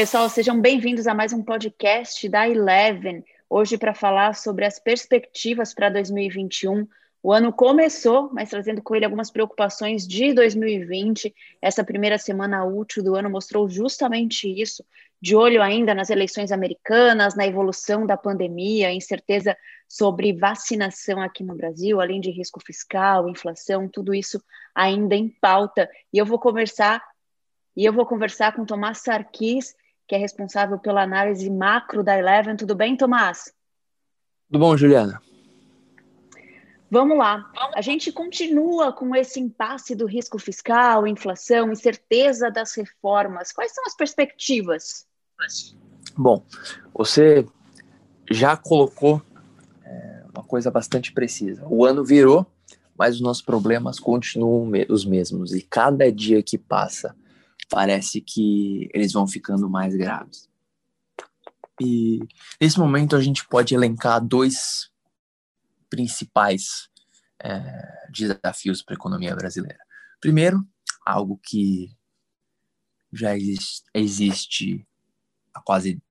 Pessoal, sejam bem-vindos a mais um podcast da Eleven. Hoje para falar sobre as perspectivas para 2021. O ano começou, mas trazendo com ele algumas preocupações de 2020. Essa primeira semana útil do ano mostrou justamente isso, de olho ainda nas eleições americanas, na evolução da pandemia, incerteza sobre vacinação aqui no Brasil, além de risco fiscal, inflação, tudo isso ainda em pauta. E eu vou conversar e eu vou conversar com Tomás Sarkis, que é responsável pela análise macro da Eleven. Tudo bem, Tomás? Tudo bom, Juliana? Vamos lá. A gente continua com esse impasse do risco fiscal, inflação, incerteza das reformas. Quais são as perspectivas? Bom, você já colocou é, uma coisa bastante precisa. O ano virou, mas os nossos problemas continuam os mesmos. E cada dia que passa, parece que eles vão ficando mais graves. E nesse momento a gente pode elencar dois principais é, desafios para a economia brasileira. Primeiro, algo que já existe, existe há quase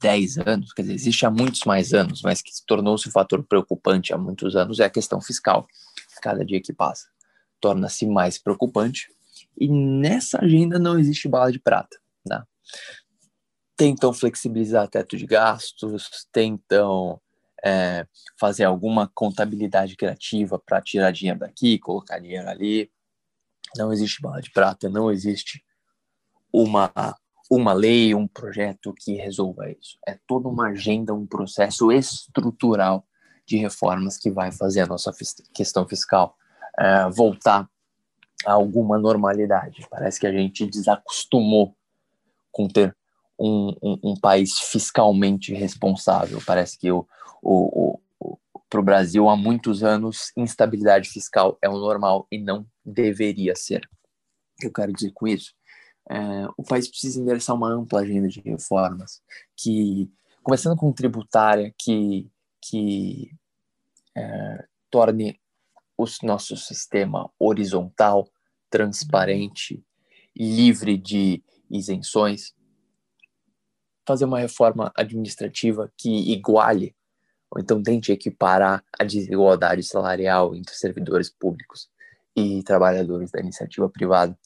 10 anos, quer dizer, existe há muitos mais anos, mas que tornou-se um fator preocupante há muitos anos, é a questão fiscal. Cada dia que passa torna-se mais preocupante e nessa agenda não existe bala de prata. Né? Tentam flexibilizar teto de gastos, tentam é, fazer alguma contabilidade criativa para tirar dinheiro daqui, colocar dinheiro ali. Não existe bala de prata, não existe uma, uma lei, um projeto que resolva isso. É toda uma agenda, um processo estrutural de reformas que vai fazer a nossa questão fiscal é, voltar alguma normalidade. Parece que a gente desacostumou com ter um, um, um país fiscalmente responsável. Parece que o, o, o, para o Brasil, há muitos anos, instabilidade fiscal é o normal e não deveria ser. Eu quero dizer com isso, é, o país precisa endereçar uma ampla agenda de reformas, que começando com tributária, que, que é, torne o nosso sistema horizontal, transparente, livre de isenções, fazer uma reforma administrativa que iguale ou então tente equiparar a desigualdade salarial entre servidores públicos e trabalhadores da iniciativa privada,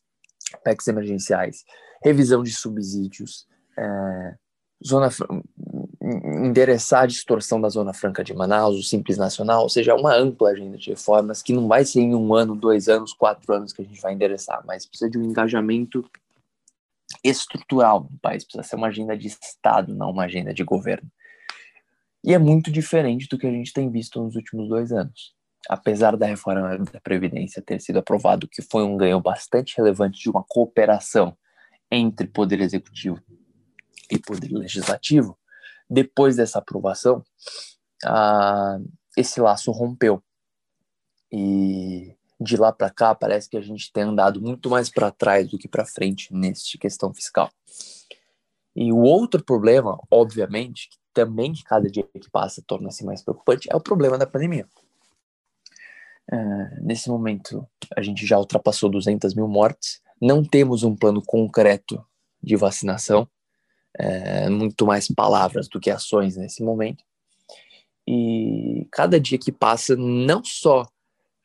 PECs emergenciais, revisão de subsídios, é, zona endereçar a distorção da Zona Franca de Manaus, o Simples Nacional, ou seja, uma ampla agenda de reformas que não vai ser em um ano, dois anos, quatro anos que a gente vai endereçar, mas precisa de um engajamento estrutural no país, precisa ser uma agenda de Estado, não uma agenda de governo. E é muito diferente do que a gente tem visto nos últimos dois anos. Apesar da reforma da Previdência ter sido aprovado, que foi um ganho bastante relevante de uma cooperação entre Poder Executivo e Poder Legislativo, depois dessa aprovação, esse laço rompeu. E de lá para cá, parece que a gente tem andado muito mais para trás do que para frente nessa questão fiscal. E o outro problema, obviamente, que também que cada dia que passa torna-se mais preocupante, é o problema da pandemia. Uh, nesse momento, a gente já ultrapassou 200 mil mortes, não temos um plano concreto de vacinação, é, muito mais palavras do que ações nesse momento. E cada dia que passa, não só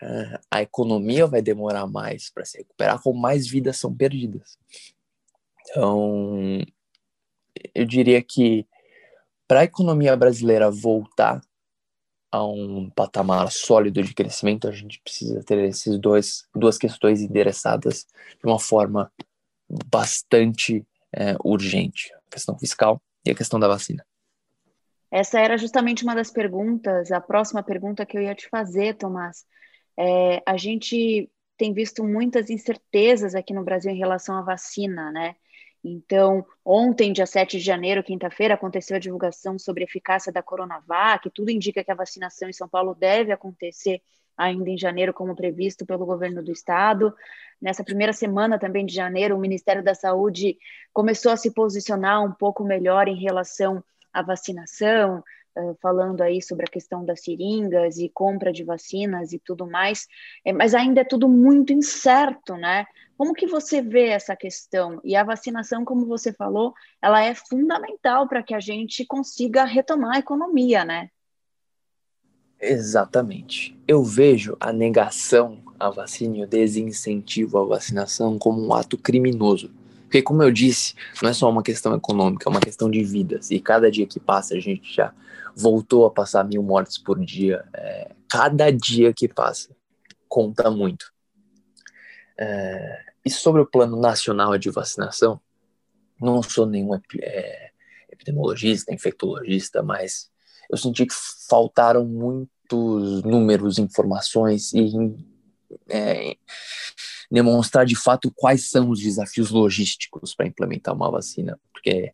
é, a economia vai demorar mais para se recuperar, como mais vidas são perdidas. Então, eu diria que para a economia brasileira voltar a um patamar sólido de crescimento, a gente precisa ter esses dois duas questões endereçadas de uma forma bastante é, urgente: questão fiscal e a questão da vacina. Essa era justamente uma das perguntas, a próxima pergunta que eu ia te fazer, Tomás. É, a gente tem visto muitas incertezas aqui no Brasil em relação à vacina, né? Então, ontem, dia 7 de janeiro, quinta-feira, aconteceu a divulgação sobre a eficácia da Coronavac, tudo indica que a vacinação em São Paulo deve acontecer ainda em janeiro, como previsto pelo governo do estado. Nessa primeira semana também de janeiro, o Ministério da Saúde começou a se posicionar um pouco melhor em relação à vacinação, falando aí sobre a questão das seringas e compra de vacinas e tudo mais, é, mas ainda é tudo muito incerto, né? Como que você vê essa questão? E a vacinação, como você falou, ela é fundamental para que a gente consiga retomar a economia, né? Exatamente. Eu vejo a negação à vacina e o desincentivo à vacinação como um ato criminoso. Porque, como eu disse, não é só uma questão econômica, é uma questão de vidas. E cada dia que passa, a gente já voltou a passar mil mortes por dia. É, cada dia que passa conta muito. É, e sobre o plano nacional de vacinação, não sou nenhum é, epidemiologista, infectologista, mas eu senti que faltaram muitos números, informações e é, demonstrar de fato quais são os desafios logísticos para implementar uma vacina, porque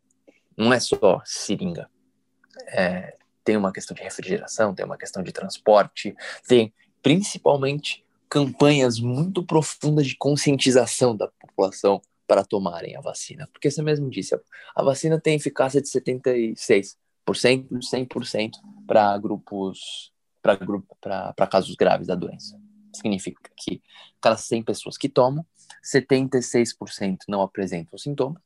não é só seringa, é, tem uma questão de refrigeração, tem uma questão de transporte, tem principalmente campanhas muito profundas de conscientização da população para tomarem a vacina, porque você mesmo disse, a vacina tem eficácia de 76%, 100% para grupos, para grupo, casos graves da doença. Significa que cada 100 pessoas que tomam, 76% não apresentam sintomas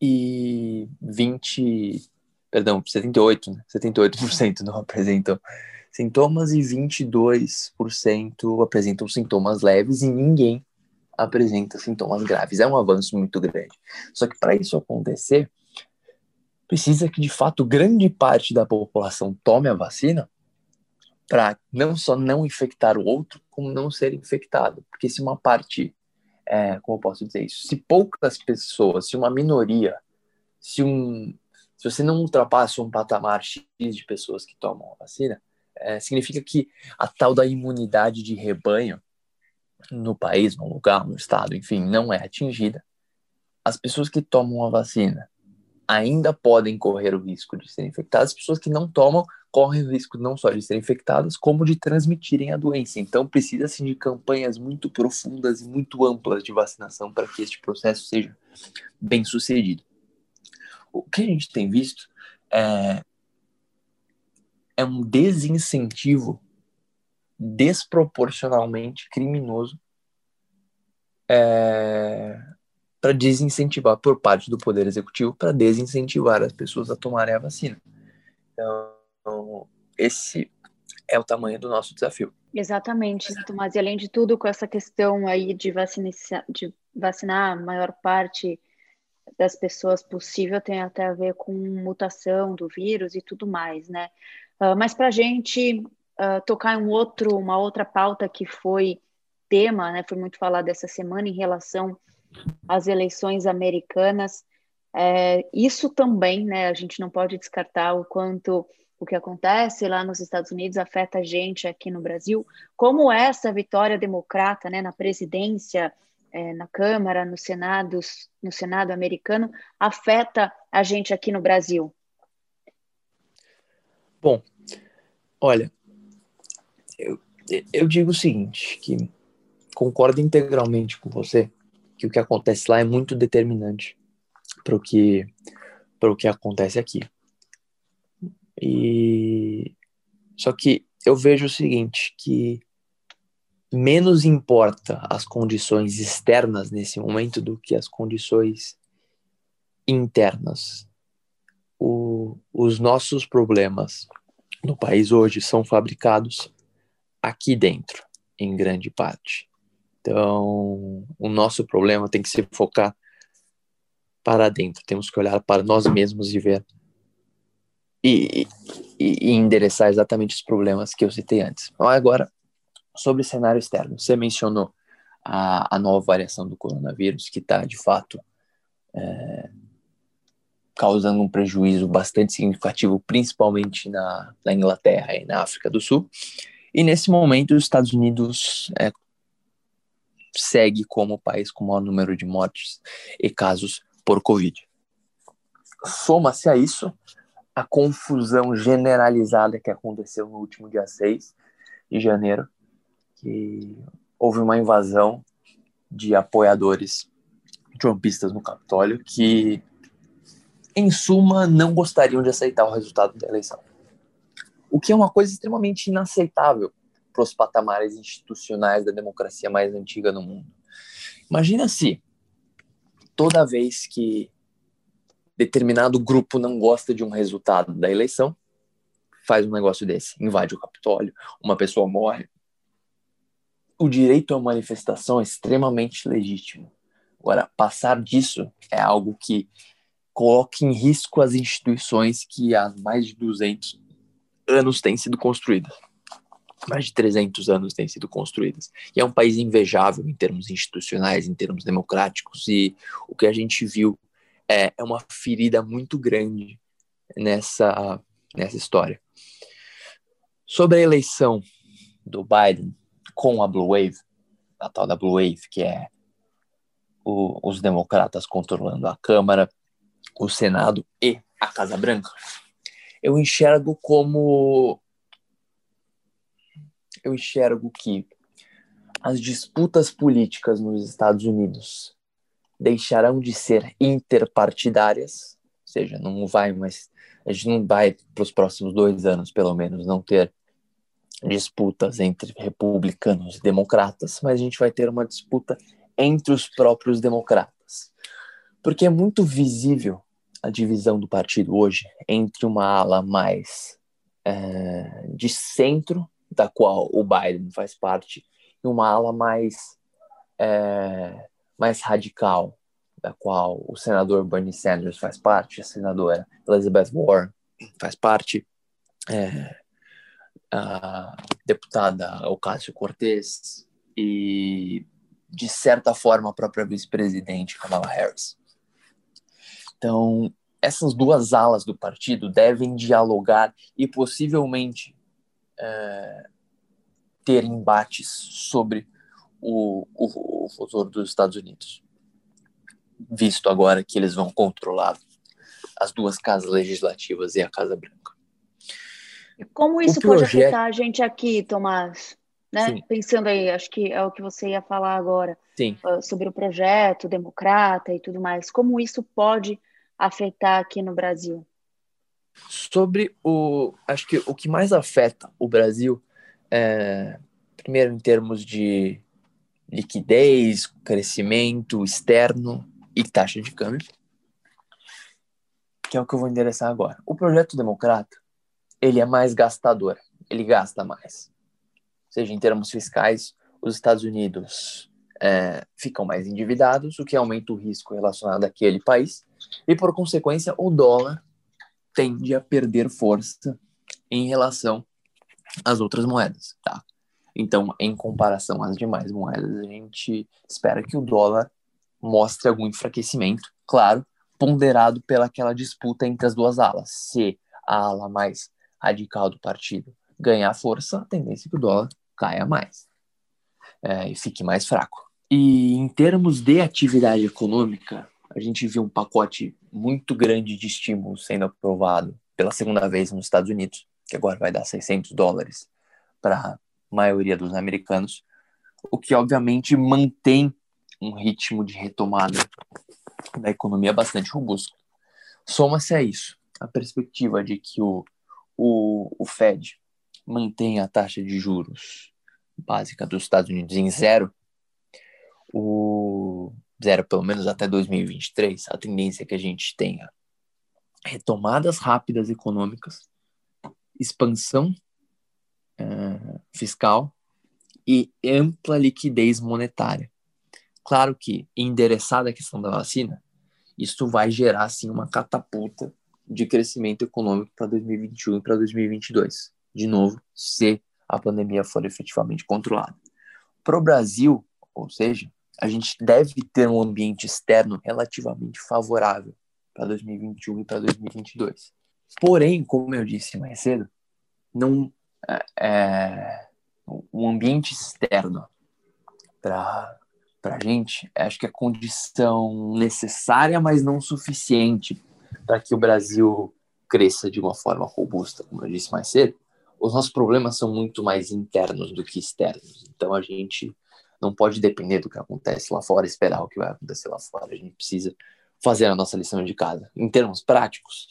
e 20, perdão, 78, né? 78% não apresentam sintomas e 22% apresentam sintomas leves e ninguém apresenta sintomas graves. É um avanço muito grande. Só que para isso acontecer, precisa que de fato grande parte da população tome a vacina para não só não infectar o outro, como não ser infectado. Porque se uma parte, é, como eu posso dizer isso, se poucas pessoas, se uma minoria, se um, se você não ultrapassa um patamar X de pessoas que tomam a vacina, é, significa que a tal da imunidade de rebanho no país, no lugar, no estado, enfim, não é atingida. As pessoas que tomam a vacina ainda podem correr o risco de serem infectadas, as pessoas que não tomam correm o risco não só de serem infectadas, como de transmitirem a doença. Então, precisa-se de campanhas muito profundas e muito amplas de vacinação para que este processo seja bem sucedido. O que a gente tem visto é, é um desincentivo desproporcionalmente criminoso é, para desincentivar por parte do Poder Executivo para desincentivar as pessoas a tomarem a vacina. Então, esse é o tamanho do nosso desafio. Exatamente, Tomás. E além de tudo, com essa questão aí de, vacina, de vacinar a maior parte das pessoas possível, tem até a ver com mutação do vírus e tudo mais, né? Uh, mas para a gente uh, tocar em um outro, uma outra pauta que foi tema, né, foi muito falado essa semana em relação às eleições americanas. É, isso também, né, a gente não pode descartar o quanto o que acontece lá nos Estados Unidos afeta a gente aqui no Brasil, como essa vitória democrata, né, na presidência, é, na Câmara, no Senado, no Senado americano, afeta a gente aqui no Brasil. Bom, olha, eu, eu digo o seguinte, que concordo integralmente com você, que o que acontece lá é muito determinante para o que para o que acontece aqui. E só que eu vejo o seguinte, que menos importa as condições externas nesse momento do que as condições internas. O, os nossos problemas no país hoje são fabricados aqui dentro, em grande parte. Então, o nosso problema tem que se focar para dentro. Temos que olhar para nós mesmos e ver e, e, e endereçar exatamente os problemas que eu citei antes. Agora, sobre cenário externo, você mencionou a, a nova variação do coronavírus, que está de fato é, causando um prejuízo bastante significativo, principalmente na, na, Inglaterra e na África do Sul. E nesse momento, os Estados Unidos é, segue como o país com o maior número de mortes e casos por Covid. Soma-se a isso a confusão generalizada que aconteceu no último dia 6 de janeiro, que houve uma invasão de apoiadores trumpistas no Capitólio que em suma, não gostariam de aceitar o resultado da eleição. o que é uma coisa extremamente inaceitável para os patamares institucionais da democracia mais antiga no mundo. Imagina se toda vez que determinado grupo não gosta de um resultado da eleição, faz um negócio desse, invade o Capitólio, uma pessoa morre. O direito à manifestação é extremamente legítimo. Agora, passar disso é algo que coloca em risco as instituições que há mais de 200 anos têm sido construídas. Mais de 300 anos têm sido construídas. E é um país invejável em termos institucionais, em termos democráticos, e o que a gente viu é, é uma ferida muito grande nessa, nessa história. Sobre a eleição do Biden com a Blue Wave, a tal da Blue Wave, que é o, os democratas controlando a Câmara, o Senado e a Casa Branca, eu enxergo como. Eu enxergo que as disputas políticas nos Estados Unidos deixarão de ser interpartidárias, ou seja, não vai mais, a gente não vai para os próximos dois anos, pelo menos, não ter disputas entre republicanos e democratas, mas a gente vai ter uma disputa entre os próprios democratas. Porque é muito visível a divisão do partido hoje entre uma ala mais é, de centro, da qual o Biden faz parte, e uma ala mais é, mais radical, da qual o senador Bernie Sanders faz parte, a senadora Elizabeth Warren faz parte, é, a deputada Ocasio-Cortez e, de certa forma, a própria vice-presidente Kamala Harris. Então, essas duas alas do partido devem dialogar e possivelmente é, ter embates sobre o, o, o futuro dos Estados Unidos, visto agora que eles vão controlar as duas casas legislativas e a Casa Branca. Como isso projeto... pode afetar a gente aqui, Tomás? Né? Pensando aí, acho que é o que você ia falar agora uh, sobre o projeto democrata e tudo mais. Como isso pode afetar aqui no Brasil? Sobre o, acho que o que mais afeta o Brasil é, primeiro em termos de liquidez, crescimento externo e taxa de câmbio, que é o que eu vou endereçar agora. O projeto democrata, ele é mais gastador, ele gasta mais. Ou seja, em termos fiscais, os Estados Unidos é, ficam mais endividados, o que aumenta o risco relacionado àquele país, e por consequência, o dólar tende a perder força em relação às outras moedas, tá? Então, em comparação às demais moedas, a gente espera que o dólar mostre algum enfraquecimento, claro, ponderado pelaquela disputa entre as duas alas. Se a ala mais radical do partido ganhar força, a tendência é que o dólar caia mais é, e fique mais fraco. E em termos de atividade econômica, a gente viu um pacote muito grande de estímulos sendo aprovado pela segunda vez nos Estados Unidos, que agora vai dar 600 dólares para maioria dos americanos, o que obviamente mantém um ritmo de retomada da economia bastante robusto. Soma-se a isso a perspectiva de que o, o, o Fed mantenha a taxa de juros básica dos Estados Unidos em zero, o zero pelo menos até 2023, a tendência é que a gente tenha retomadas rápidas econômicas, expansão uh, fiscal e ampla liquidez monetária. Claro que, endereçada a questão da vacina, isso vai gerar, sim, uma catapulta de crescimento econômico para 2021 e para 2022. De novo, se a pandemia for efetivamente controlada. Para o Brasil, ou seja, a gente deve ter um ambiente externo relativamente favorável para 2021 e para 2022. Porém, como eu disse mais cedo, não é, um ambiente externo para a gente, acho que é condição necessária, mas não suficiente para que o Brasil cresça de uma forma robusta, como eu disse mais cedo. Os nossos problemas são muito mais internos do que externos. Então a gente não pode depender do que acontece lá fora, esperar o que vai acontecer lá fora. A gente precisa fazer a nossa lição de casa. Em termos práticos,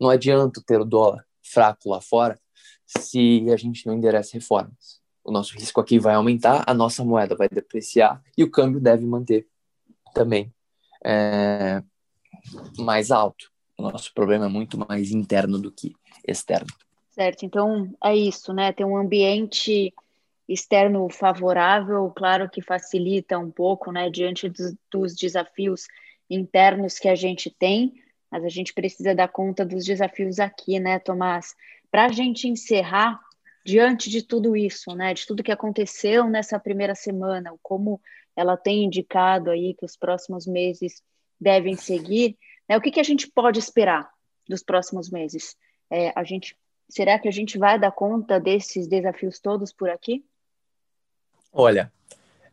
não adianta ter o dólar fraco lá fora se a gente não endereça reformas. O nosso risco aqui vai aumentar, a nossa moeda vai depreciar e o câmbio deve manter também é, mais alto. O nosso problema é muito mais interno do que externo. Certo, então é isso, né? Ter um ambiente externo favorável, claro que facilita um pouco, né, diante dos, dos desafios internos que a gente tem, mas a gente precisa dar conta dos desafios aqui, né, Tomás? Para a gente encerrar, diante de tudo isso, né, de tudo que aconteceu nessa primeira semana, como ela tem indicado aí que os próximos meses devem seguir, né, o que, que a gente pode esperar dos próximos meses? É, a gente, será que a gente vai dar conta desses desafios todos por aqui? Olha,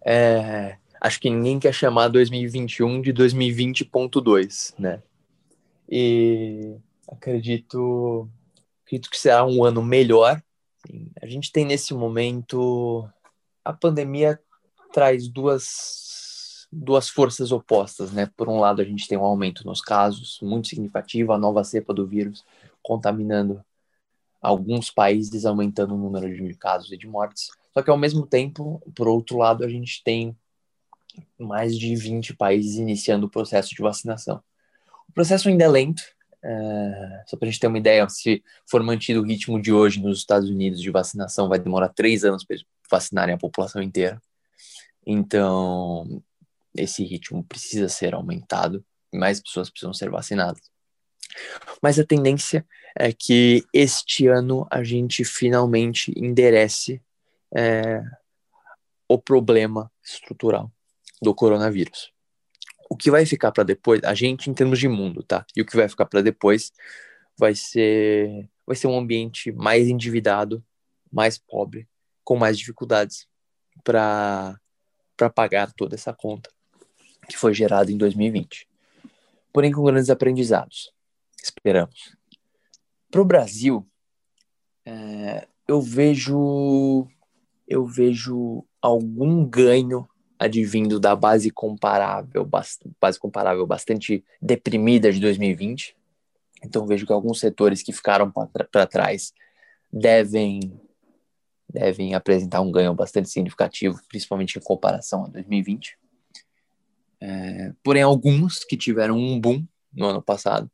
é, acho que ninguém quer chamar 2021 de 2020.2, né? E acredito, acredito que será um ano melhor. A gente tem nesse momento a pandemia traz duas duas forças opostas, né? Por um lado, a gente tem um aumento nos casos muito significativo, a nova cepa do vírus contaminando alguns países, aumentando o número de casos e de mortes. Só que ao mesmo tempo, por outro lado, a gente tem mais de 20 países iniciando o processo de vacinação. O processo ainda é lento, é, só para a gente ter uma ideia, se for mantido o ritmo de hoje nos Estados Unidos de vacinação, vai demorar três anos para vacinarem a população inteira. Então, esse ritmo precisa ser aumentado, mais pessoas precisam ser vacinadas. Mas a tendência é que este ano a gente finalmente enderece é, o problema estrutural do coronavírus. O que vai ficar para depois, a gente em termos de mundo, tá? E o que vai ficar para depois vai ser vai ser um ambiente mais endividado, mais pobre, com mais dificuldades para para pagar toda essa conta que foi gerada em 2020. Porém com grandes aprendizados. Esperamos. Para o Brasil, é, eu vejo eu vejo algum ganho advindo da base comparável, base comparável bastante deprimida de 2020. Então vejo que alguns setores que ficaram para trás devem devem apresentar um ganho bastante significativo, principalmente em comparação a 2020. É, porém, alguns que tiveram um boom no ano passado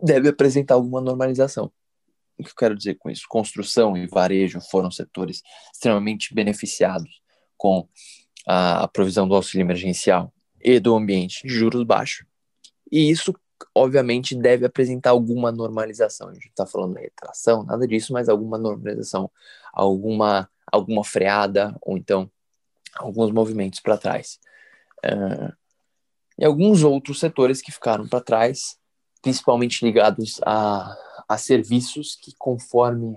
devem apresentar alguma normalização. O que eu quero dizer com isso? Construção e varejo foram setores extremamente beneficiados com a provisão do auxílio emergencial e do ambiente de juros baixos. E isso, obviamente, deve apresentar alguma normalização. A gente está falando de retração, nada disso, mas alguma normalização, alguma, alguma freada, ou então alguns movimentos para trás. Uh, e alguns outros setores que ficaram para trás, principalmente ligados a a serviços que, conforme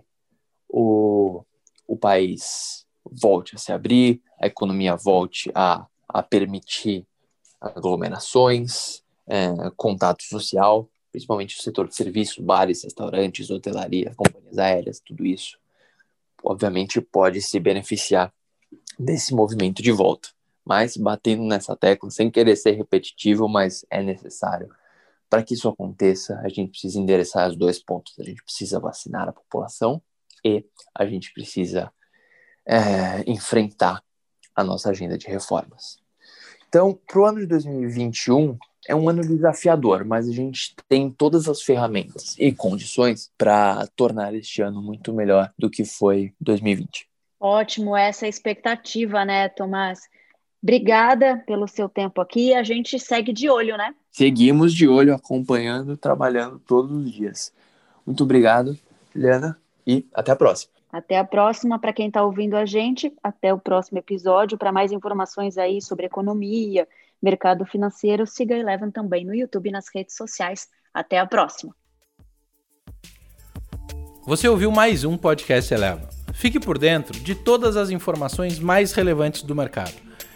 o, o país volte a se abrir, a economia volte a, a permitir aglomerações, é, contato social, principalmente o setor de serviços, bares, restaurantes, hotelaria, companhias aéreas, tudo isso, obviamente pode se beneficiar desse movimento de volta. Mas batendo nessa tecla, sem querer ser repetitivo, mas é necessário para que isso aconteça, a gente precisa endereçar os dois pontos. A gente precisa vacinar a população e a gente precisa é, enfrentar a nossa agenda de reformas. Então, para o ano de 2021, é um ano desafiador, mas a gente tem todas as ferramentas e condições para tornar este ano muito melhor do que foi 2020. Ótimo, essa é expectativa, né, Tomás? Obrigada pelo seu tempo aqui. A gente segue de olho, né? Seguimos de olho, acompanhando, trabalhando todos os dias. Muito obrigado, Juliana, e até a próxima. Até a próxima, para quem está ouvindo a gente. Até o próximo episódio. Para mais informações aí sobre economia, mercado financeiro, siga a Eleven também no YouTube e nas redes sociais. Até a próxima. Você ouviu mais um podcast Eleven. Fique por dentro de todas as informações mais relevantes do mercado